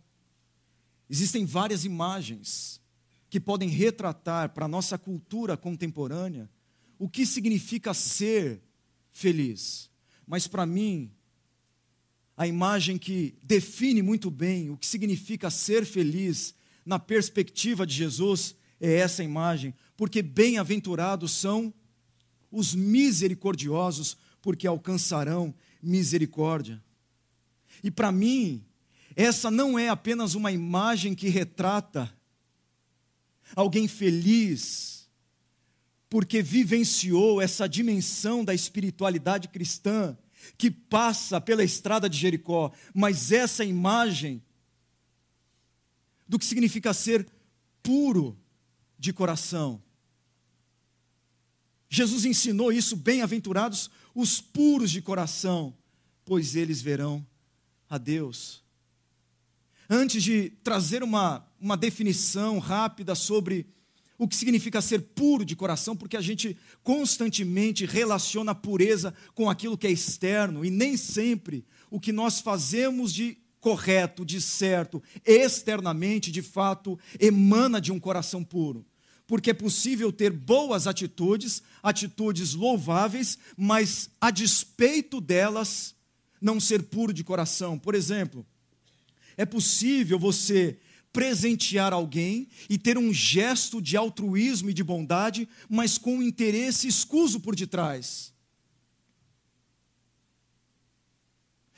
Existem várias imagens que podem retratar para a nossa cultura contemporânea o que significa ser feliz. Mas para mim, a imagem que define muito bem o que significa ser feliz na perspectiva de Jesus é essa imagem, porque bem-aventurados são os misericordiosos, porque alcançarão misericórdia. E para mim, essa não é apenas uma imagem que retrata alguém feliz, porque vivenciou essa dimensão da espiritualidade cristã que passa pela estrada de Jericó, mas essa imagem do que significa ser puro de coração. Jesus ensinou isso, bem-aventurados os puros de coração, pois eles verão a Deus. Antes de trazer uma, uma definição rápida sobre o que significa ser puro de coração, porque a gente constantemente relaciona a pureza com aquilo que é externo e nem sempre o que nós fazemos de correto, de certo, externamente, de fato, emana de um coração puro. Porque é possível ter boas atitudes, atitudes louváveis, mas a despeito delas, não ser puro de coração. Por exemplo, é possível você presentear alguém e ter um gesto de altruísmo e de bondade, mas com um interesse escuso por detrás.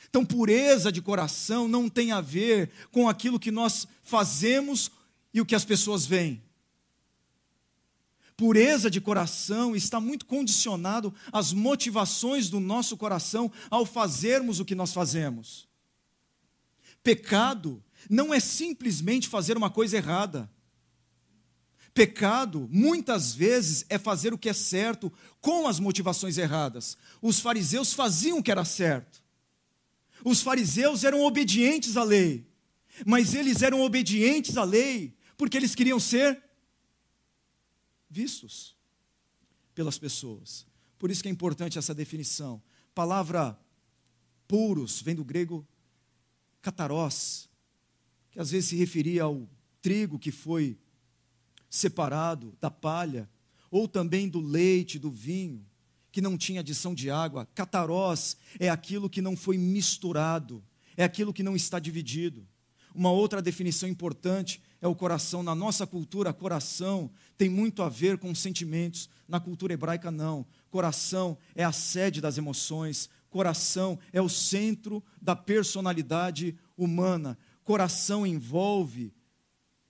Então, pureza de coração não tem a ver com aquilo que nós fazemos e o que as pessoas veem. Pureza de coração está muito condicionado às motivações do nosso coração ao fazermos o que nós fazemos. Pecado não é simplesmente fazer uma coisa errada. Pecado, muitas vezes, é fazer o que é certo com as motivações erradas. Os fariseus faziam o que era certo. Os fariseus eram obedientes à lei, mas eles eram obedientes à lei porque eles queriam ser vistos pelas pessoas. Por isso que é importante essa definição. Palavra puros vem do grego catarós, que às vezes se referia ao trigo que foi separado da palha, ou também do leite, do vinho, que não tinha adição de água. Catarós é aquilo que não foi misturado, é aquilo que não está dividido. Uma outra definição importante é o coração. Na nossa cultura, coração tem muito a ver com sentimentos. Na cultura hebraica, não. Coração é a sede das emoções. Coração é o centro da personalidade humana. Coração envolve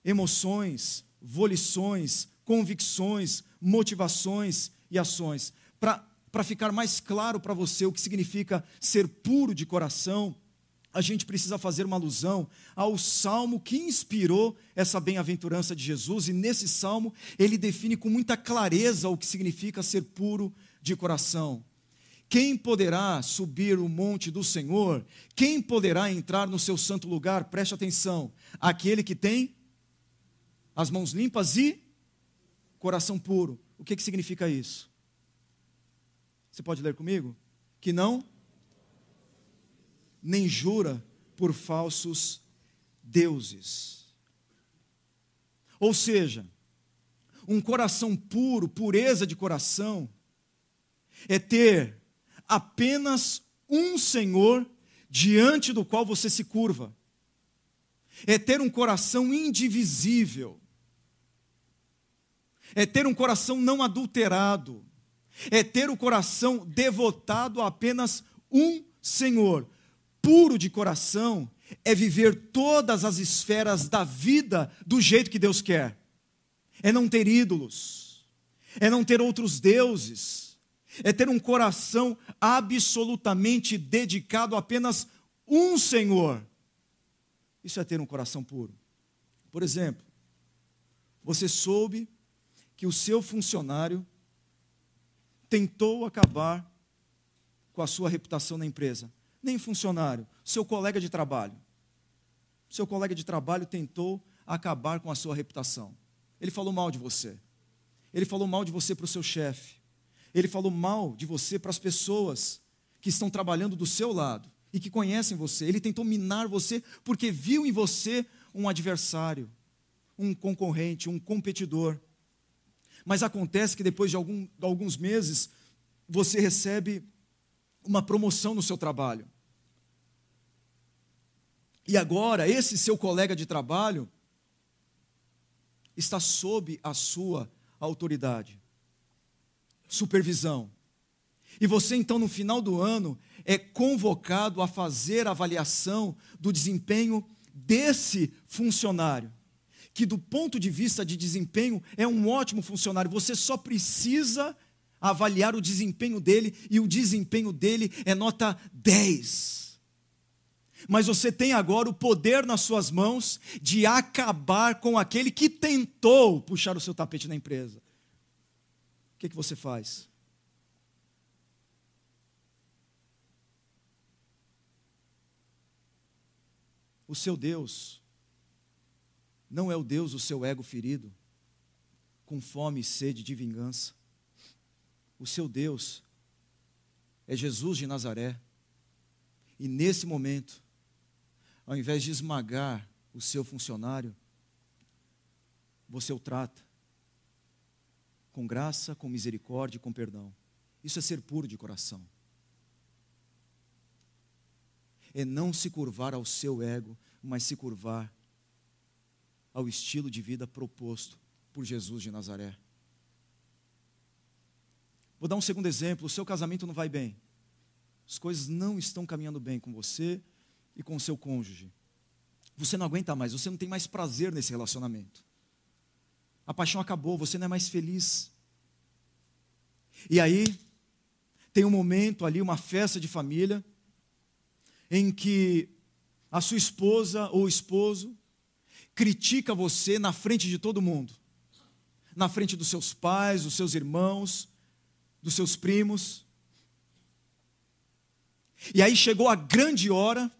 emoções, volições, convicções, motivações e ações. Para ficar mais claro para você o que significa ser puro de coração, a gente precisa fazer uma alusão ao salmo que inspirou essa bem-aventurança de Jesus, e nesse salmo ele define com muita clareza o que significa ser puro de coração. Quem poderá subir o monte do Senhor? Quem poderá entrar no seu santo lugar? Preste atenção. Aquele que tem as mãos limpas e coração puro. O que, que significa isso? Você pode ler comigo? Que não nem jura por falsos deuses. Ou seja, um coração puro, pureza de coração, é ter apenas um Senhor diante do qual você se curva. É ter um coração indivisível. É ter um coração não adulterado. É ter o coração devotado a apenas um Senhor. Puro de coração é viver todas as esferas da vida do jeito que Deus quer. É não ter ídolos. É não ter outros deuses é ter um coração absolutamente dedicado a apenas um Senhor. Isso é ter um coração puro. Por exemplo, você soube que o seu funcionário tentou acabar com a sua reputação na empresa. Nem funcionário, seu colega de trabalho. Seu colega de trabalho tentou acabar com a sua reputação. Ele falou mal de você. Ele falou mal de você para o seu chefe. Ele falou mal de você para as pessoas que estão trabalhando do seu lado e que conhecem você. Ele tentou minar você porque viu em você um adversário, um concorrente, um competidor. Mas acontece que depois de, algum, de alguns meses, você recebe uma promoção no seu trabalho. E agora, esse seu colega de trabalho está sob a sua autoridade supervisão. E você, então, no final do ano, é convocado a fazer avaliação do desempenho desse funcionário, que, do ponto de vista de desempenho, é um ótimo funcionário. Você só precisa avaliar o desempenho dele, e o desempenho dele é nota 10. Mas você tem agora o poder nas suas mãos de acabar com aquele que tentou puxar o seu tapete na empresa que, que você faz? O seu Deus não é o Deus do seu ego ferido, com fome e sede de vingança. O seu Deus é Jesus de Nazaré. E nesse momento, ao invés de esmagar o seu funcionário, você o trata com graça, com misericórdia e com perdão. Isso é ser puro de coração. É não se curvar ao seu ego, mas se curvar ao estilo de vida proposto por Jesus de Nazaré. Vou dar um segundo exemplo: o seu casamento não vai bem, as coisas não estão caminhando bem com você e com o seu cônjuge. Você não aguenta mais, você não tem mais prazer nesse relacionamento. A paixão acabou, você não é mais feliz. E aí, tem um momento ali, uma festa de família, em que a sua esposa ou esposo critica você na frente de todo mundo, na frente dos seus pais, dos seus irmãos, dos seus primos. E aí chegou a grande hora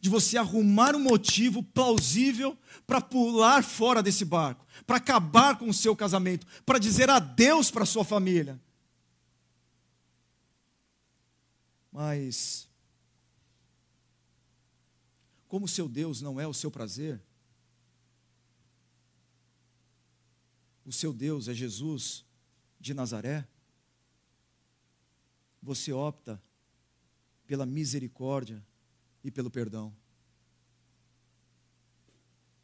de você arrumar um motivo plausível para pular fora desse barco, para acabar com o seu casamento, para dizer adeus para sua família. Mas, como seu Deus não é o seu prazer, o seu Deus é Jesus de Nazaré, você opta pela misericórdia e pelo perdão.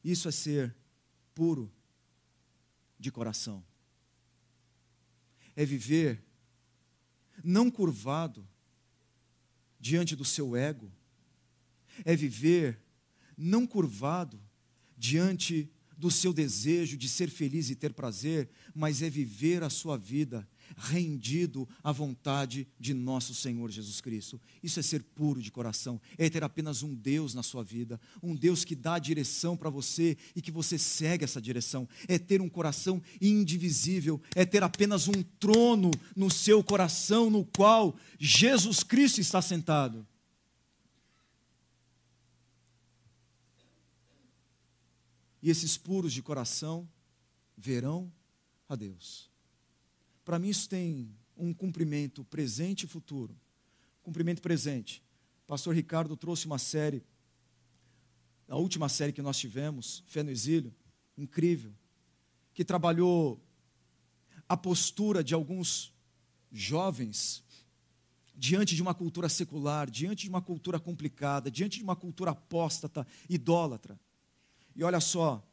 Isso é ser puro de coração. É viver não curvado diante do seu ego. É viver não curvado diante do seu desejo de ser feliz e ter prazer, mas é viver a sua vida rendido à vontade de nosso Senhor Jesus Cristo. Isso é ser puro de coração, é ter apenas um Deus na sua vida, um Deus que dá a direção para você e que você segue essa direção, é ter um coração indivisível, é ter apenas um trono no seu coração no qual Jesus Cristo está sentado. E esses puros de coração verão a Deus. Para mim, isso tem um cumprimento presente e futuro. Cumprimento presente. Pastor Ricardo trouxe uma série, a última série que nós tivemos, Fé no Exílio, incrível, que trabalhou a postura de alguns jovens diante de uma cultura secular, diante de uma cultura complicada, diante de uma cultura apóstata, idólatra. E olha só,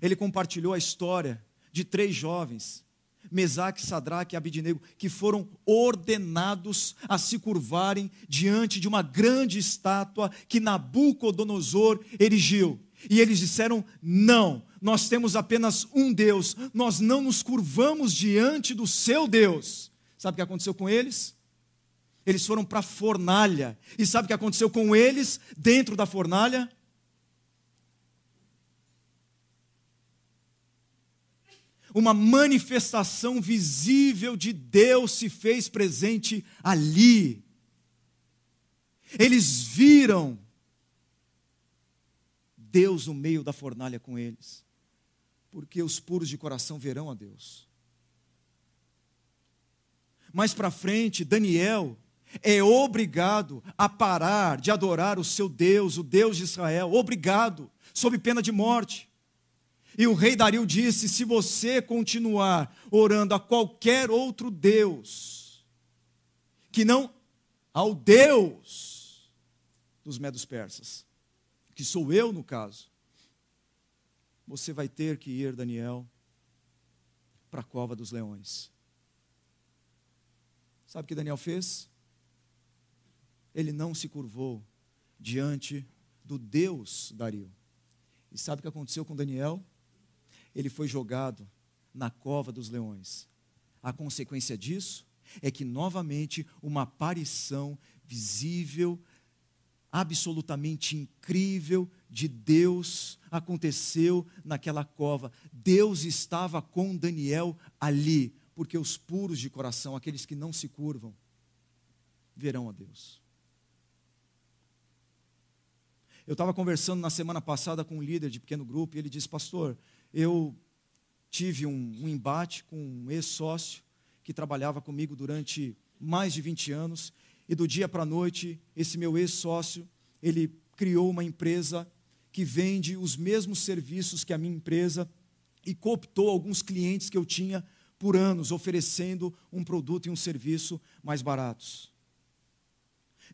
ele compartilhou a história de três jovens Mesaque, Sadraque e Abidinego, que foram ordenados a se curvarem diante de uma grande estátua que Nabucodonosor erigiu. E eles disseram: Não, nós temos apenas um Deus, nós não nos curvamos diante do seu Deus. Sabe o que aconteceu com eles? Eles foram para a fornalha. E sabe o que aconteceu com eles dentro da fornalha? Uma manifestação visível de Deus se fez presente ali. Eles viram Deus no meio da fornalha com eles, porque os puros de coração verão a Deus. Mais para frente, Daniel é obrigado a parar de adorar o seu Deus, o Deus de Israel, obrigado, sob pena de morte. E o rei Dario disse: se você continuar orando a qualquer outro Deus, que não ao Deus dos medos persas, que sou eu no caso, você vai ter que ir, Daniel, para a cova dos leões. Sabe o que Daniel fez? Ele não se curvou diante do Deus Dario. E sabe o que aconteceu com Daniel? Ele foi jogado na cova dos leões. A consequência disso é que novamente uma aparição visível, absolutamente incrível de Deus aconteceu naquela cova. Deus estava com Daniel ali, porque os puros de coração, aqueles que não se curvam, verão a Deus. Eu estava conversando na semana passada com um líder de pequeno grupo e ele disse: Pastor, eu tive um, um embate com um ex-sócio que trabalhava comigo durante mais de 20 anos, e do dia para a noite, esse meu ex-sócio, ele criou uma empresa que vende os mesmos serviços que a minha empresa e cooptou alguns clientes que eu tinha por anos, oferecendo um produto e um serviço mais baratos.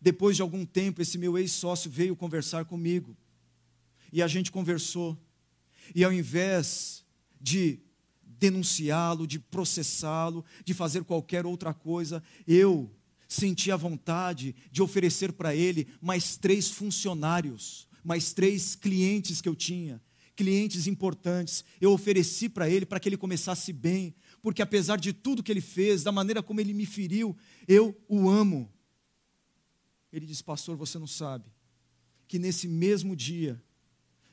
Depois de algum tempo, esse meu ex-sócio veio conversar comigo. E a gente conversou. E ao invés de denunciá-lo, de processá-lo, de fazer qualquer outra coisa, eu senti a vontade de oferecer para ele mais três funcionários, mais três clientes que eu tinha, clientes importantes. Eu ofereci para ele para que ele começasse bem, porque apesar de tudo que ele fez, da maneira como ele me feriu, eu o amo. Ele disse: Pastor, você não sabe que nesse mesmo dia,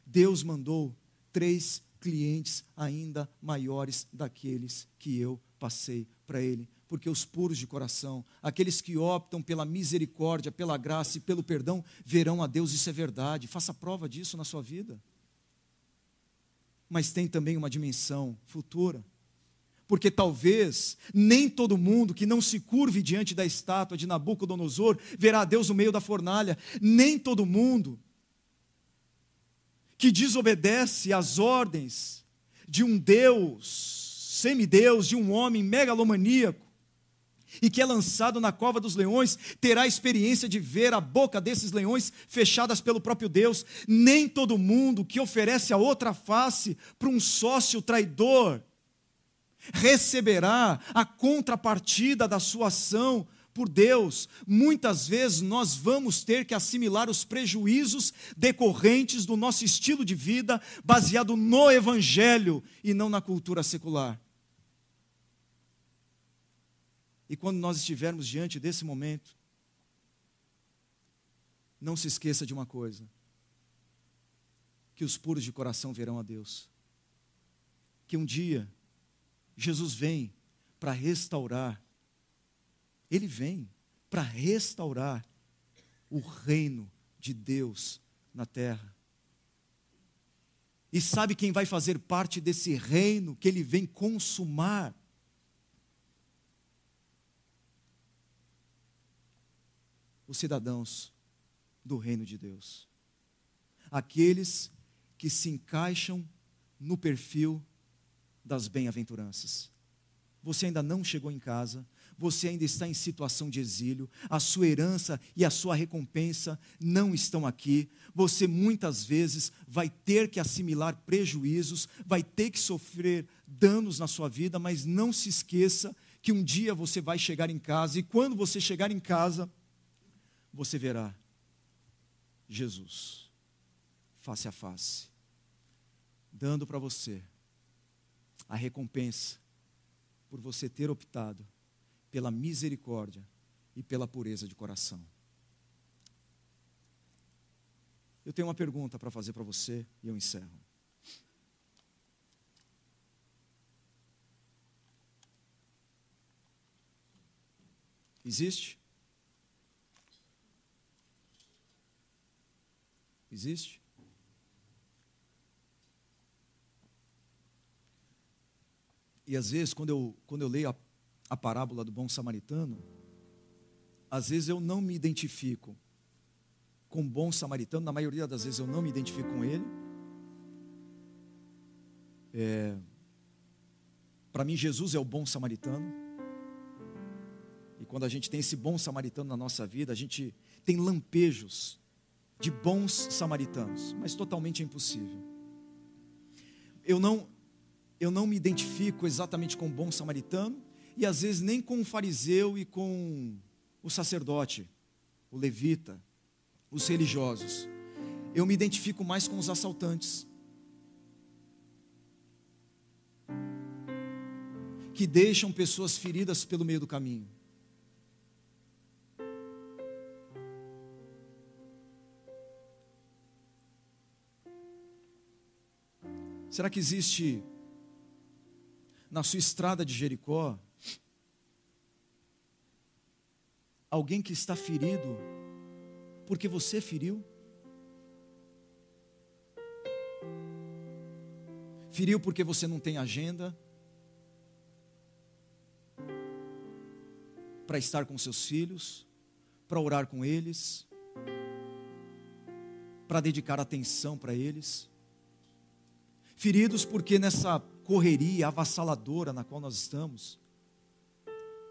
Deus mandou três clientes ainda maiores daqueles que eu passei para ele. Porque os puros de coração, aqueles que optam pela misericórdia, pela graça e pelo perdão, verão a Deus, isso é verdade. Faça prova disso na sua vida. Mas tem também uma dimensão futura porque talvez nem todo mundo que não se curve diante da estátua de Nabucodonosor verá a Deus no meio da fornalha, nem todo mundo que desobedece às ordens de um Deus, semideus, de um homem megalomaníaco, e que é lançado na cova dos leões, terá a experiência de ver a boca desses leões fechadas pelo próprio Deus. Nem todo mundo que oferece a outra face para um sócio traidor receberá a contrapartida da sua ação por Deus. Muitas vezes nós vamos ter que assimilar os prejuízos decorrentes do nosso estilo de vida baseado no Evangelho e não na cultura secular. E quando nós estivermos diante desse momento, não se esqueça de uma coisa: que os puros de coração verão a Deus. Que um dia Jesus vem para restaurar, ele vem para restaurar o reino de Deus na terra. E sabe quem vai fazer parte desse reino que ele vem consumar? Os cidadãos do reino de Deus. Aqueles que se encaixam no perfil das bem-aventuranças. Você ainda não chegou em casa, você ainda está em situação de exílio, a sua herança e a sua recompensa não estão aqui. Você muitas vezes vai ter que assimilar prejuízos, vai ter que sofrer danos na sua vida, mas não se esqueça que um dia você vai chegar em casa e quando você chegar em casa, você verá Jesus face a face, dando para você a recompensa por você ter optado pela misericórdia e pela pureza de coração. Eu tenho uma pergunta para fazer para você e eu encerro. Existe? Existe? E às vezes, quando eu, quando eu leio a, a parábola do bom samaritano, às vezes eu não me identifico com o bom samaritano, na maioria das vezes eu não me identifico com ele. É, Para mim, Jesus é o bom samaritano. E quando a gente tem esse bom samaritano na nossa vida, a gente tem lampejos de bons samaritanos, mas totalmente impossível. Eu não, eu não me identifico exatamente com o bom samaritano e às vezes nem com o fariseu e com o sacerdote, o levita, os religiosos. Eu me identifico mais com os assaltantes. Que deixam pessoas feridas pelo meio do caminho. Será que existe na sua estrada de Jericó, alguém que está ferido porque você feriu? Feriu porque você não tem agenda para estar com seus filhos, para orar com eles, para dedicar atenção para eles. Feridos porque nessa correria avassaladora na qual nós estamos,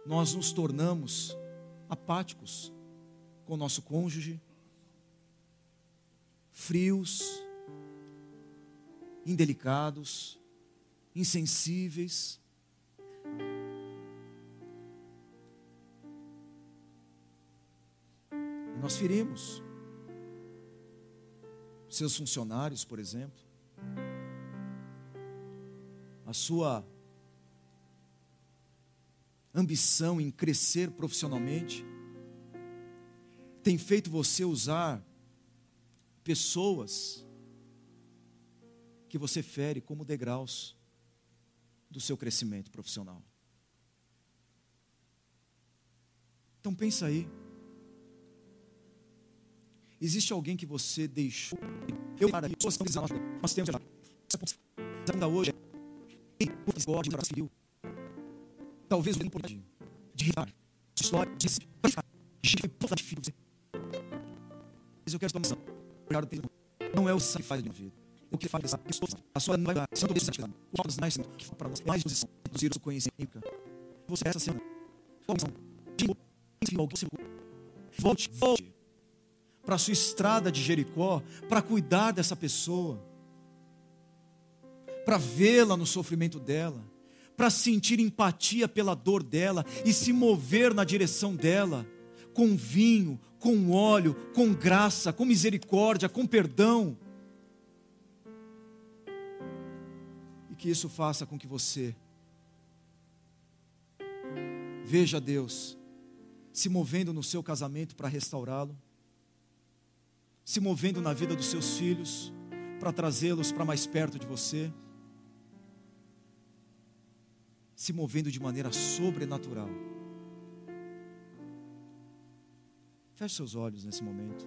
nós nos tornamos apáticos com o nosso cônjuge, frios, indelicados, insensíveis. E nós ferimos seus funcionários, por exemplo, a sua ambição em crescer profissionalmente, tem feito você usar pessoas que você fere como degraus do seu crescimento profissional. Então pensa aí. Existe alguém que você deixou? Eu para isso, nós temos ainda hoje Talvez não pode de rival, de história, de de filho. Mas eu quero tomar não é o que faz a minha vida. O que faz essa pessoa, a sua não vai dar, santo Deus, os outros mais que para nós, mais posição, reduzir o conhecimento. Você essa semana, volte, volte para a sua estrada de Jericó, para cuidar dessa pessoa, para vê-la no sofrimento dela, para sentir empatia pela dor dela e se mover na direção dela, com vinho, com óleo, com graça, com misericórdia, com perdão. E que isso faça com que você veja Deus se movendo no seu casamento para restaurá-lo, se movendo na vida dos seus filhos para trazê-los para mais perto de você se movendo de maneira sobrenatural. Feche seus olhos nesse momento.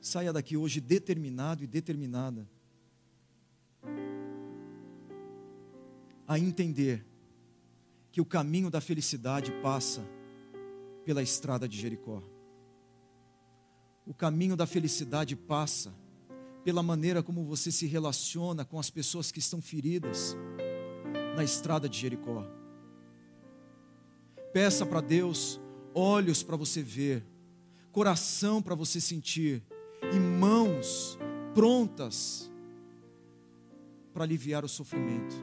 Saia daqui hoje determinado e determinada a entender que o caminho da felicidade passa pela estrada de Jericó o caminho da felicidade passa pela maneira como você se relaciona com as pessoas que estão feridas na estrada de Jericó. Peça para Deus olhos para você ver, coração para você sentir e mãos prontas para aliviar o sofrimento.